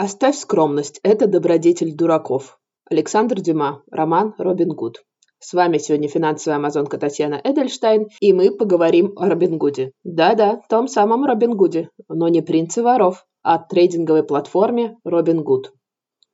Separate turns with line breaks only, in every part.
Оставь скромность, это добродетель дураков. Александр Дюма, роман «Робин Гуд». С вами сегодня финансовая амазонка Татьяна Эдельштайн, и мы поговорим о Робин Гуде. Да-да, том самом Робин Гуде, но не принце воров, а трейдинговой платформе Робин Гуд.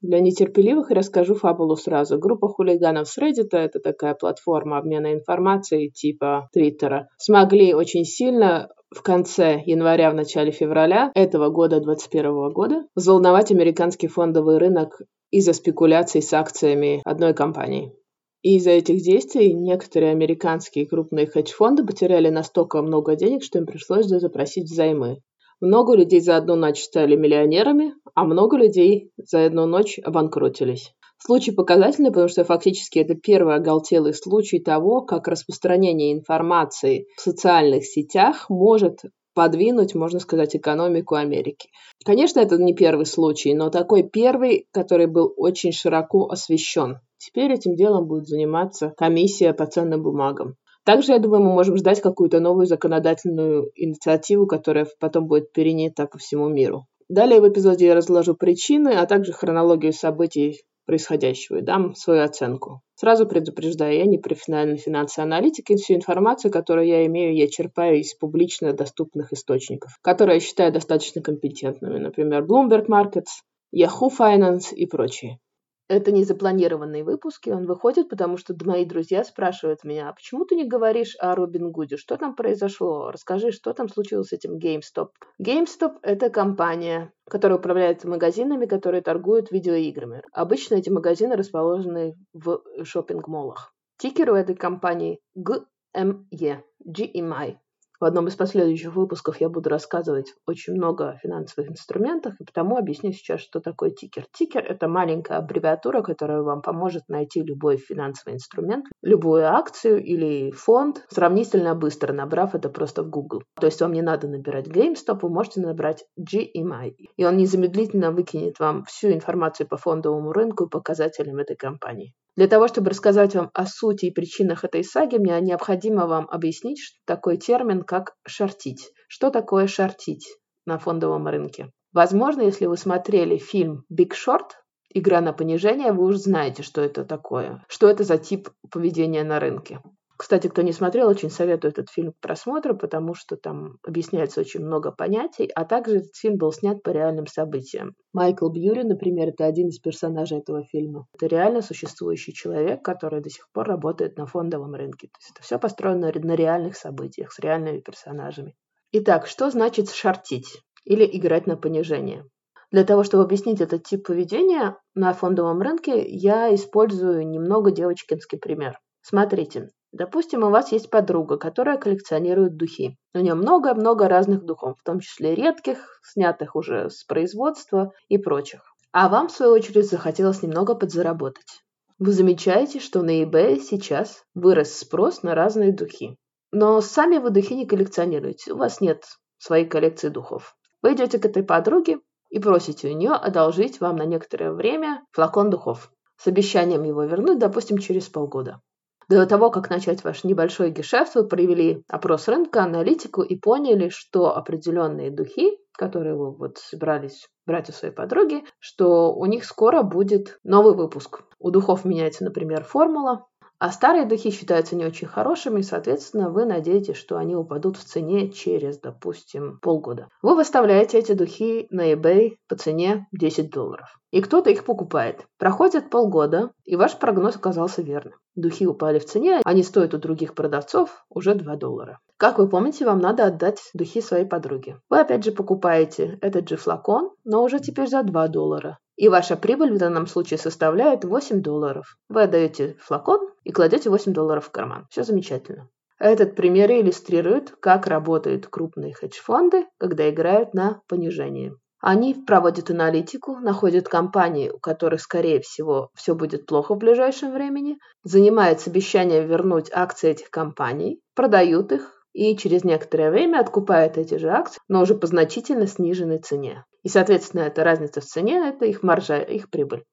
Для нетерпеливых расскажу фабулу сразу. Группа хулиганов с Reddit, это такая платформа обмена информацией типа Твиттера, смогли очень сильно в конце января, в начале февраля этого года, 2021 года, взволновать американский фондовый рынок из-за спекуляций с акциями одной компании. И из-за этих действий некоторые американские крупные хедж-фонды потеряли настолько много денег, что им пришлось запросить взаймы. Много людей за одну ночь стали миллионерами, а много людей за одну ночь обанкротились. Случай показательный, потому что фактически это первый оголтелый случай того, как распространение информации в социальных сетях может подвинуть, можно сказать, экономику Америки. Конечно, это не первый случай, но такой первый, который был очень широко освещен. Теперь этим делом будет заниматься комиссия по ценным бумагам. Также, я думаю, мы можем ждать какую-то новую законодательную инициативу, которая потом будет перенята по всему миру. Далее в эпизоде я разложу причины, а также хронологию событий происходящего и дам свою оценку. Сразу предупреждаю, я не профессиональный финансовый аналитик, и всю информацию, которую я имею, я черпаю из публично доступных источников, которые я считаю достаточно компетентными, например, Bloomberg Markets, Yahoo Finance и прочие. Это не запланированный выпуск, и он выходит, потому что мои друзья спрашивают меня, а почему ты не говоришь о Робин Гуде? Что там произошло? Расскажи, что там случилось с этим GameStop. GameStop – это компания, которая управляет магазинами, которые торгуют видеоиграми. Обычно эти магазины расположены в шопинг-молах. Тикер у этой компании GME, GMI. В одном из последующих выпусков я буду рассказывать очень много о финансовых инструментах, и потому объясню сейчас, что такое тикер. Тикер – это маленькая аббревиатура, которая вам поможет найти любой финансовый инструмент, любую акцию или фонд сравнительно быстро, набрав это просто в Google. То есть вам не надо набирать GameStop, вы можете набрать GMI. И он незамедлительно выкинет вам всю информацию по фондовому рынку и показателям этой компании. Для того, чтобы рассказать вам о сути и причинах этой саги, мне необходимо вам объяснить что такой термин, как шортить. Что такое шортить на фондовом рынке? Возможно, если вы смотрели фильм Big Short, игра на понижение, вы уже знаете, что это такое, что это за тип поведения на рынке. Кстати, кто не смотрел, очень советую этот фильм к просмотру, потому что там объясняется очень много понятий, а также этот фильм был снят по реальным событиям. Майкл Бьюри, например, это один из персонажей этого фильма. Это реально существующий человек, который до сих пор работает на фондовом рынке. То есть это все построено на реальных событиях, с реальными персонажами. Итак, что значит шортить или играть на понижение? Для того, чтобы объяснить этот тип поведения на фондовом рынке, я использую немного девочкинский пример. Смотрите, Допустим, у вас есть подруга, которая коллекционирует духи. У нее много-много разных духов, в том числе редких, снятых уже с производства и прочих. А вам, в свою очередь, захотелось немного подзаработать. Вы замечаете, что на eBay сейчас вырос спрос на разные духи. Но сами вы духи не коллекционируете, у вас нет своей коллекции духов. Вы идете к этой подруге и просите у нее одолжить вам на некоторое время флакон духов с обещанием его вернуть, допустим, через полгода. До того, как начать ваш небольшой гешефт, вы провели опрос рынка, аналитику и поняли, что определенные духи, которые вы вот собирались брать у своей подруги, что у них скоро будет новый выпуск. У духов меняется, например, формула, а старые духи считаются не очень хорошими, и, соответственно, вы надеетесь, что они упадут в цене через, допустим, полгода. Вы выставляете эти духи на eBay по цене 10 долларов. И кто-то их покупает. Проходит полгода, и ваш прогноз оказался верным. Духи упали в цене, они стоят у других продавцов уже 2 доллара. Как вы помните, вам надо отдать духи своей подруге. Вы опять же покупаете этот же флакон, но уже теперь за 2 доллара. И ваша прибыль в данном случае составляет 8 долларов. Вы отдаете флакон и кладете 8 долларов в карман. Все замечательно. Этот пример иллюстрирует, как работают крупные хедж-фонды, когда играют на понижение. Они проводят аналитику, находят компании, у которых, скорее всего, все будет плохо в ближайшем времени, занимаются обещанием вернуть акции этих компаний, продают их и через некоторое время откупают эти же акции, но уже по значительно сниженной цене. И, соответственно, эта разница в цене – это их маржа, их прибыль.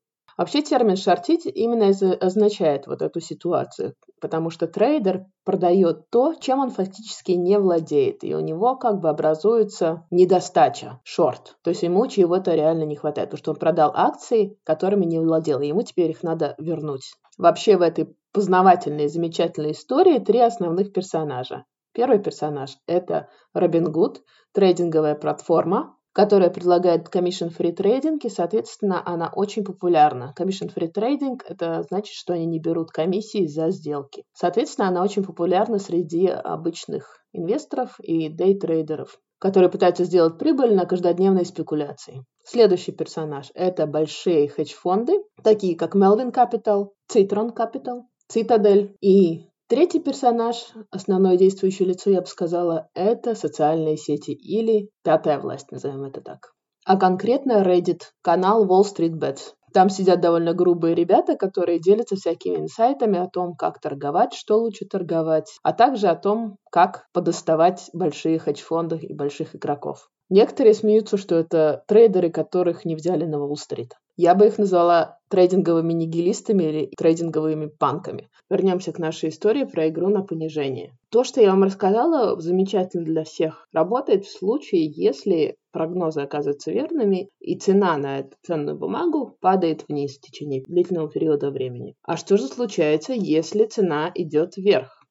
Вообще термин «шортить» именно означает вот эту ситуацию, потому что трейдер продает то, чем он фактически не владеет, и у него как бы образуется недостача, шорт. То есть ему чего-то реально не хватает, потому что он продал акции, которыми не владел, и ему теперь их надо вернуть. Вообще в этой познавательной, замечательной истории три основных персонажа. Первый персонаж – это Робин Гуд, трейдинговая платформа, которая предлагает commission-free trading, и, соответственно, она очень популярна. Commission-free trading – это значит, что они не берут комиссии за сделки. Соответственно, она очень популярна среди обычных инвесторов и дейтрейдеров, которые пытаются сделать прибыль на каждодневной спекуляции. Следующий персонаж – это большие хедж-фонды, такие как Melvin Capital, Citron Capital, Citadel и Третий персонаж, основное действующее лицо, я бы сказала, это социальные сети или пятая власть, назовем это так. А конкретно Reddit, канал Wall Street Bets. Там сидят довольно грубые ребята, которые делятся всякими инсайтами о том, как торговать, что лучше торговать, а также о том, как подоставать большие хедж-фонды и больших игроков. Некоторые смеются, что это трейдеры, которых не взяли на Уолл-стрит. Я бы их назвала трейдинговыми нигилистами или трейдинговыми панками. Вернемся к нашей истории про игру на понижение. То, что я вам рассказала, замечательно для всех. Работает в случае, если прогнозы оказываются верными, и цена на эту ценную бумагу падает вниз в течение длительного периода времени. А что же случается, если цена идет вверх?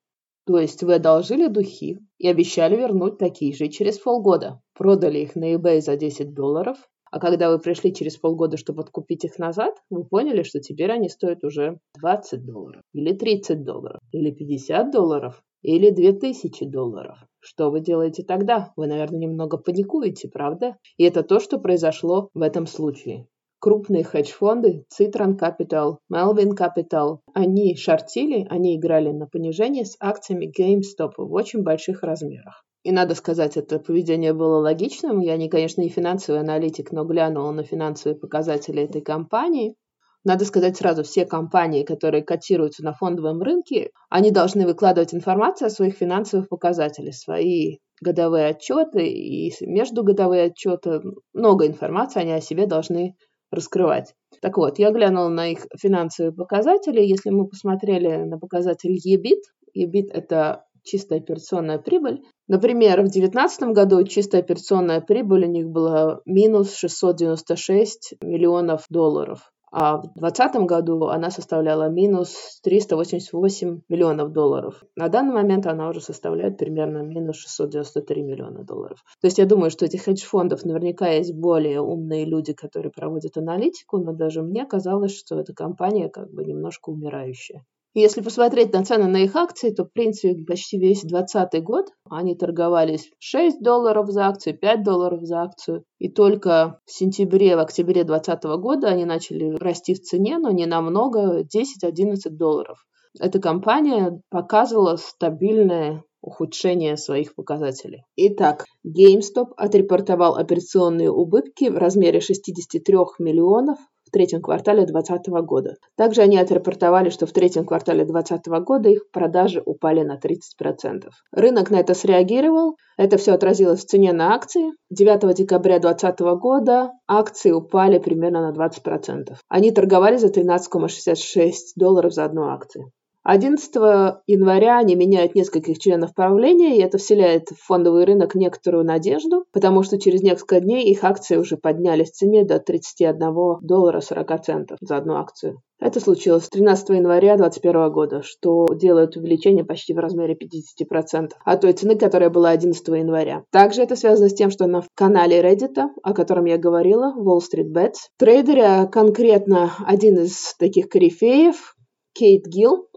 То есть вы одолжили духи и обещали вернуть такие же через полгода. Продали их на eBay за 10 долларов, а когда вы пришли через полгода, чтобы откупить их назад, вы поняли, что теперь они стоят уже 20 долларов, или 30 долларов, или 50 долларов, или 2000 долларов. Что вы делаете тогда? Вы, наверное, немного паникуете, правда? И это то, что произошло в этом случае крупные хедж-фонды Citron Capital, Melvin Capital, они шортили, они играли на понижение с акциями GameStop в очень больших размерах. И надо сказать, это поведение было логичным. Я, не, конечно, не финансовый аналитик, но глянула на финансовые показатели этой компании. Надо сказать сразу, все компании, которые котируются на фондовом рынке, они должны выкладывать информацию о своих финансовых показателях, свои годовые отчеты и междугодовые отчеты. Много информации они о себе должны раскрывать. Так вот, я глянула на их финансовые показатели. Если мы посмотрели на показатель EBIT, EBIT – это чистая операционная прибыль. Например, в 2019 году чистая операционная прибыль у них была минус 696 миллионов долларов а в 2020 году она составляла минус 388 миллионов долларов. На данный момент она уже составляет примерно минус 693 миллиона долларов. То есть я думаю, что этих хедж-фондов наверняка есть более умные люди, которые проводят аналитику, но даже мне казалось, что эта компания как бы немножко умирающая. Если посмотреть на цены на их акции, то, в принципе, почти весь 2020 год они торговались 6 долларов за акцию, 5 долларов за акцию. И только в сентябре, в октябре 2020 года они начали расти в цене, но не намного, 10-11 долларов. Эта компания показывала стабильное ухудшение своих показателей. Итак, GameStop отрепортовал операционные убытки в размере 63 миллионов в третьем квартале 2020 года. Также они отрапортовали, что в третьем квартале 2020 года их продажи упали на 30%. Рынок на это среагировал. Это все отразилось в цене на акции. 9 декабря 2020 года акции упали примерно на 20%. Они торговали за 13,66 долларов за одну акцию. 11 января они меняют нескольких членов правления, и это вселяет в фондовый рынок некоторую надежду, потому что через несколько дней их акции уже поднялись в цене до 31 доллара 40 центов за одну акцию. Это случилось 13 января 2021 года, что делает увеличение почти в размере 50% от той цены, которая была 11 января. Также это связано с тем, что на канале Reddit, о котором я говорила, Wall Street Bets, трейдеры, а конкретно один из таких корифеев, Кейт Гилл,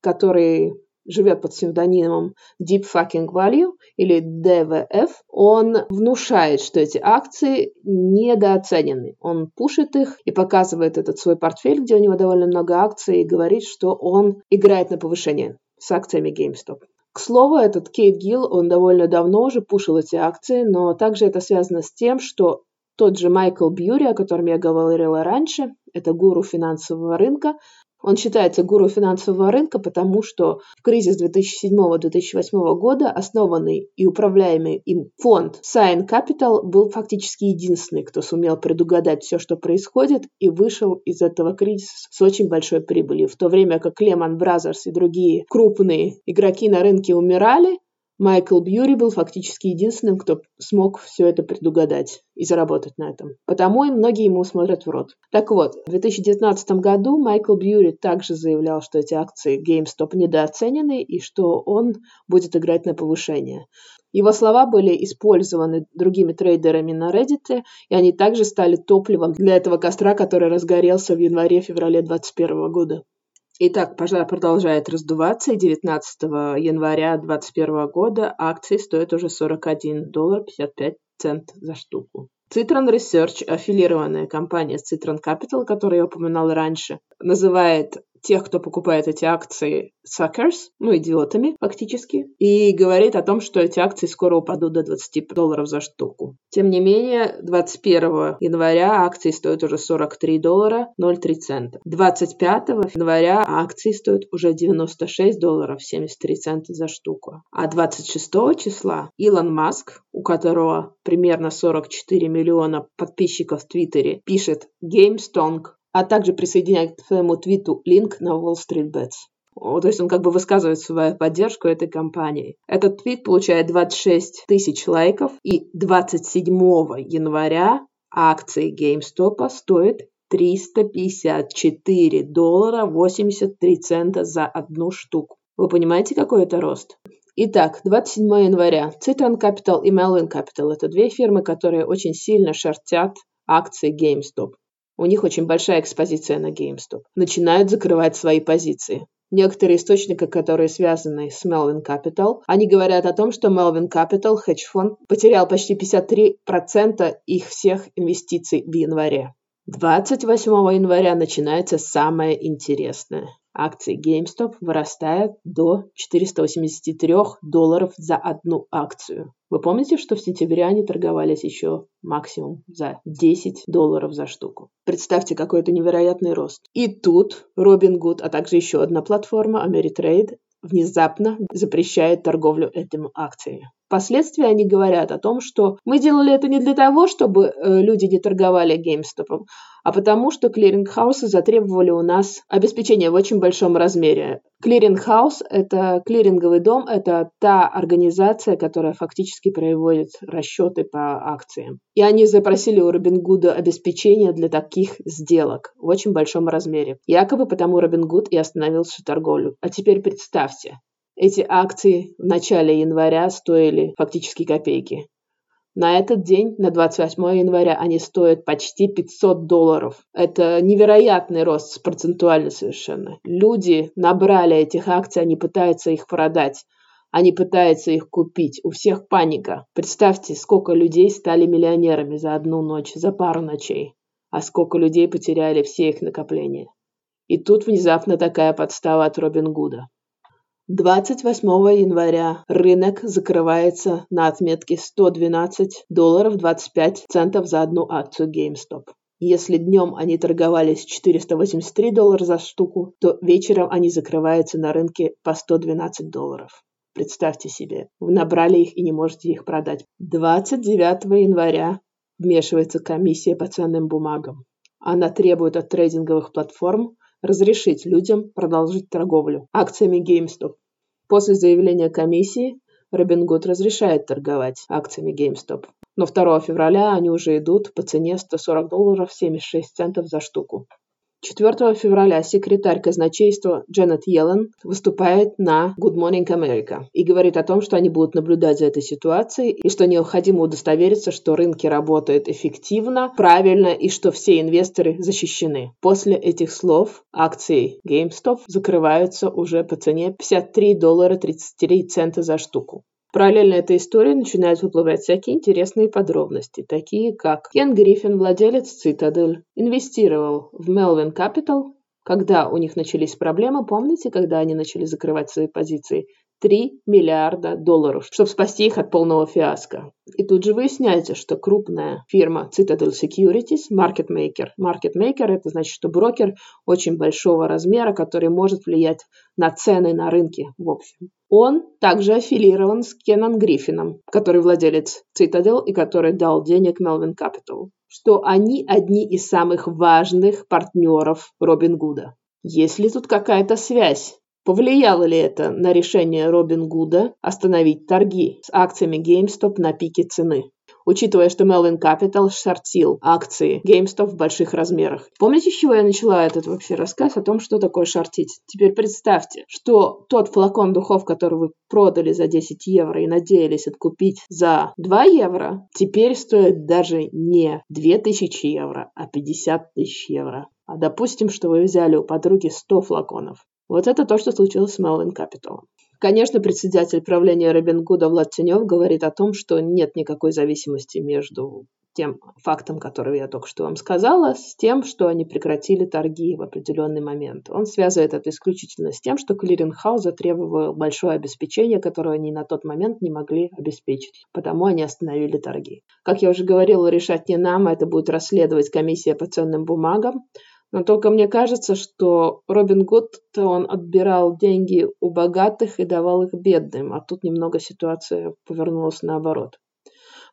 который живет под псевдонимом Deep Fucking Value или DVF, он внушает, что эти акции недооценены. Он пушит их и показывает этот свой портфель, где у него довольно много акций, и говорит, что он играет на повышение с акциями GameStop. К слову, этот Кейт Гилл, он довольно давно уже пушил эти акции, но также это связано с тем, что тот же Майкл Бьюри, о котором я говорила раньше, это гуру финансового рынка, Он считается гуру финансового рынка, потому что в кризис 2007-2008 года основанный и управляемый им фонд Sign Capital был фактически единственный, кто сумел предугадать все, что происходит, и вышел из этого кризиса с очень большой прибылью. В то время как Lehman Brothers и другие крупные игроки на рынке умирали, Майкл Бьюри был фактически единственным, кто смог все это предугадать и заработать на этом. Потому и многие ему смотрят в рот. Так вот, в 2019 году Майкл Бьюри также заявлял, что эти акции GameStop недооценены и что он будет играть на повышение. Его слова были использованы другими трейдерами на Reddit, и они также стали топливом для этого костра, который разгорелся в январе-феврале 2021 года. Итак, пожар продолжает раздуваться, и 19 января 2021 года акции стоят уже 41 доллар 55 цент за штуку. Citron Research, аффилированная компания Citron Capital, которую я упоминал раньше, называет тех, кто покупает эти акции, suckers, ну, идиотами фактически, и говорит о том, что эти акции скоро упадут до 20 долларов за штуку. Тем не менее, 21 января акции стоят уже 43 доллара 0,3 цента. 25 января акции стоят уже 96 долларов 73 цента за штуку. А 26 числа Илон Маск, у которого примерно 44 миллиона подписчиков в Твиттере, пишет GameStong а также присоединяет к своему твиту линк на Wall Street Bets. То есть он как бы высказывает свою поддержку этой компании. Этот твит получает 26 тысяч лайков, и 27 января акции GameStop стоят 354 доллара 83 цента за одну штуку. Вы понимаете, какой это рост? Итак, 27 января. Citron Capital и Melvin Capital – это две фирмы, которые очень сильно шортят акции GameStop. У них очень большая экспозиция на GameStop. Начинают закрывать свои позиции. Некоторые источники, которые связаны с Melvin Capital, они говорят о том, что Melvin Capital, хедж-фонд, потерял почти 53% их всех инвестиций в январе. 28 января начинается самое интересное. Акции GameStop вырастают до 483 долларов за одну акцию. Вы помните, что в сентябре они торговались еще максимум за 10 долларов за штуку? Представьте, какой это невероятный рост. И тут Robinhood, а также еще одна платформа Ameritrade внезапно запрещает торговлю этим акциями. Впоследствии они говорят о том, что мы делали это не для того, чтобы э, люди не торговали GameStop, а потому что клиринг-хаусы затребовали у нас обеспечение в очень большом размере. Клиринг-хаус – это клиринговый дом, это та организация, которая фактически проводит расчеты по акциям. И они запросили у Робингуда обеспечение для таких сделок в очень большом размере. Якобы потому Робингуд и остановил всю торговлю. А теперь представьте, эти акции в начале января стоили фактически копейки. На этот день, на 28 января, они стоят почти 500 долларов. Это невероятный рост, процентуально совершенно. Люди набрали этих акций, они пытаются их продать. Они пытаются их купить. У всех паника. Представьте, сколько людей стали миллионерами за одну ночь, за пару ночей. А сколько людей потеряли все их накопления. И тут внезапно такая подстава от Робин Гуда. 28 января рынок закрывается на отметке 112 долларов 25 центов за одну акцию GameStop. Если днем они торговались 483 доллара за штуку, то вечером они закрываются на рынке по 112 долларов. Представьте себе, вы набрали их и не можете их продать. 29 января вмешивается комиссия по ценным бумагам. Она требует от трейдинговых платформ разрешить людям продолжить торговлю акциями GameStop. После заявления комиссии Robinhood разрешает торговать акциями GameStop. Но 2 февраля они уже идут по цене 140 долларов 76 центов за штуку. 4 февраля секретарь казначейства Дженнет Йеллен выступает на Good Morning America и говорит о том, что они будут наблюдать за этой ситуацией и что необходимо удостовериться, что рынки работают эффективно, правильно и что все инвесторы защищены. После этих слов акции GameStop закрываются уже по цене 53 доллара 33 цента за штуку. Параллельно этой истории начинают выплывать всякие интересные подробности, такие как Кен Гриффин, владелец Citadel, инвестировал в Melvin Capital, когда у них начались проблемы, помните, когда они начали закрывать свои позиции? 3 миллиарда долларов, чтобы спасти их от полного фиаско. И тут же выясняется, что крупная фирма Citadel Securities, market maker это значит, что брокер очень большого размера, который может влиять на цены на рынке в общем. Он также аффилирован с Кеннон Гриффином, который владелец Citadel и который дал денег Melvin Capital, что они одни из самых важных партнеров Робин Гуда. Есть ли тут какая-то связь? Повлияло ли это на решение Робин Гуда остановить торги с акциями GameStop на пике цены? Учитывая, что Melvin Capital шортил акции GameStop в больших размерах. Помните, с чего я начала этот вообще рассказ о том, что такое шортить? Теперь представьте, что тот флакон духов, который вы продали за 10 евро и надеялись откупить за 2 евро, теперь стоит даже не 2000 евро, а 50 тысяч евро. А допустим, что вы взяли у подруги 100 флаконов. Вот это то, что случилось с Melvin Capital. Конечно, председатель правления Робингуда Влад Тенев говорит о том, что нет никакой зависимости между тем фактом, который я только что вам сказала, с тем, что они прекратили торги в определенный момент. Он связывает это исключительно с тем, что клиринг-хаус затребовал большое обеспечение, которое они на тот момент не могли обеспечить. Потому они остановили торги. Как я уже говорила, решать не нам, а это будет расследовать комиссия по ценным бумагам. Но только мне кажется, что Робин Гуд, он отбирал деньги у богатых и давал их бедным, а тут немного ситуация повернулась наоборот.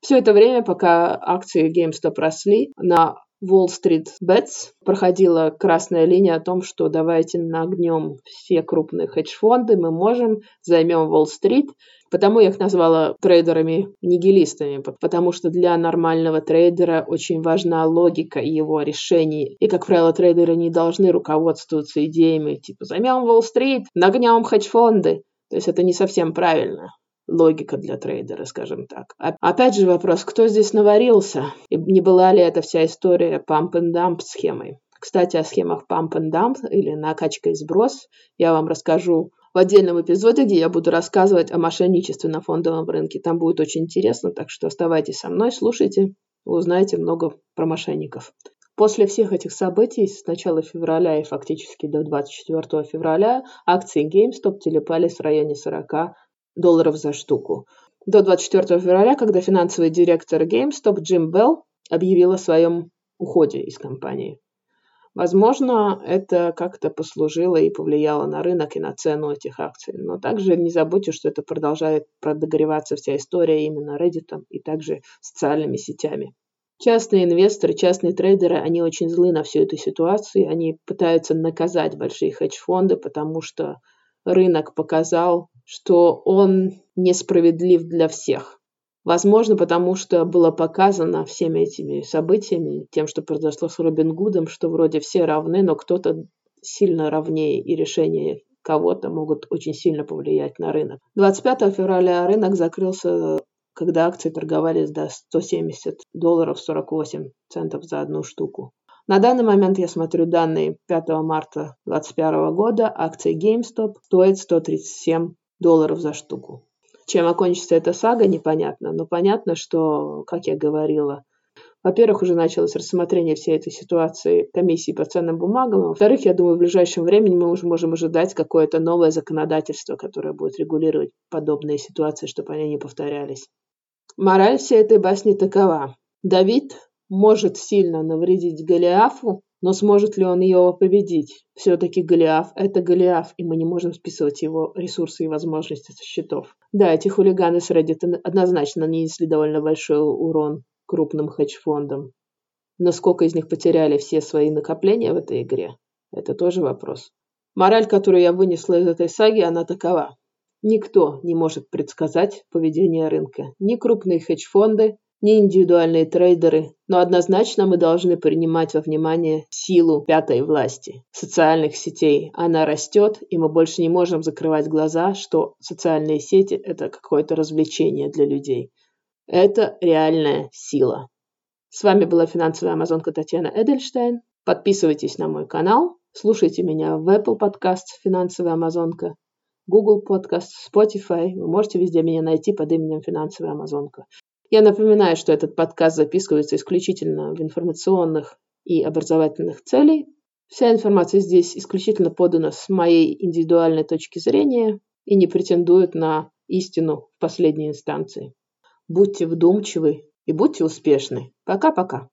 Все это время, пока акции GameStop росли, на Wall Street Bets проходила красная линия о том, что давайте нагнем все крупные хедж-фонды, мы можем, займем Уолл-стрит, Потому я их назвала трейдерами-нигилистами, потому что для нормального трейдера очень важна логика его решений. И, как правило, трейдеры не должны руководствоваться идеями типа «займем Уолл-стрит, нагнем хедж-фонды». То есть это не совсем правильно логика для трейдера, скажем так. Опять же вопрос, кто здесь наварился? И не была ли эта вся история pump-and-dump схемой? Кстати, о схемах pump and dump или накачка и сброс я вам расскажу в отдельном эпизоде, где я буду рассказывать о мошенничестве на фондовом рынке. Там будет очень интересно, так что оставайтесь со мной, слушайте, узнаете много про мошенников. После всех этих событий с начала февраля и фактически до 24 февраля акции GameStop телепались в районе 40 долларов за штуку. До 24 февраля, когда финансовый директор GameStop Джим Белл объявил о своем уходе из компании. Возможно, это как-то послужило и повлияло на рынок и на цену этих акций. Но также не забудьте, что это продолжает продогреваться вся история именно Reddit и также социальными сетями. Частные инвесторы, частные трейдеры, они очень злы на всю эту ситуацию. Они пытаются наказать большие хедж-фонды, потому что рынок показал, что он несправедлив для всех. Возможно, потому что было показано всеми этими событиями, тем, что произошло с Робин Гудом, что вроде все равны, но кто-то сильно равнее, и решения кого-то могут очень сильно повлиять на рынок. 25 февраля рынок закрылся, когда акции торговались до 170 долларов 48 центов за одну штуку. На данный момент я смотрю данные 5 марта 2021 года. Акции GameStop стоят 137 долларов за штуку. Чем окончится эта сага, непонятно. Но понятно, что, как я говорила, во-первых, уже началось рассмотрение всей этой ситуации комиссии по ценным бумагам. Во-вторых, я думаю, в ближайшем времени мы уже можем ожидать какое-то новое законодательство, которое будет регулировать подобные ситуации, чтобы они не повторялись. Мораль всей этой басни такова. Давид может сильно навредить Голиафу, но сможет ли он ее победить? Все-таки Голиаф – это Голиаф, и мы не можем списывать его ресурсы и возможности со счетов. Да, эти хулиганы с Reddit однозначно нанесли довольно большой урон крупным хедж-фондам. Но сколько из них потеряли все свои накопления в этой игре? Это тоже вопрос. Мораль, которую я вынесла из этой саги, она такова. Никто не может предсказать поведение рынка. Ни крупные хедж-фонды, не индивидуальные трейдеры, но однозначно мы должны принимать во внимание силу пятой власти, социальных сетей. Она растет, и мы больше не можем закрывать глаза, что социальные сети – это какое-то развлечение для людей. Это реальная сила. С вами была финансовая амазонка Татьяна Эдельштейн. Подписывайтесь на мой канал, слушайте меня в Apple Podcast «Финансовая амазонка», Google Podcast, Spotify. Вы можете везде меня найти под именем «Финансовая амазонка». Я напоминаю, что этот подкаст записывается исключительно в информационных и образовательных целей. Вся информация здесь исключительно подана с моей индивидуальной точки зрения. и не претендуют на истину в последней инстанции. Будьте вдумчивы и будьте успешны. Пока-пока.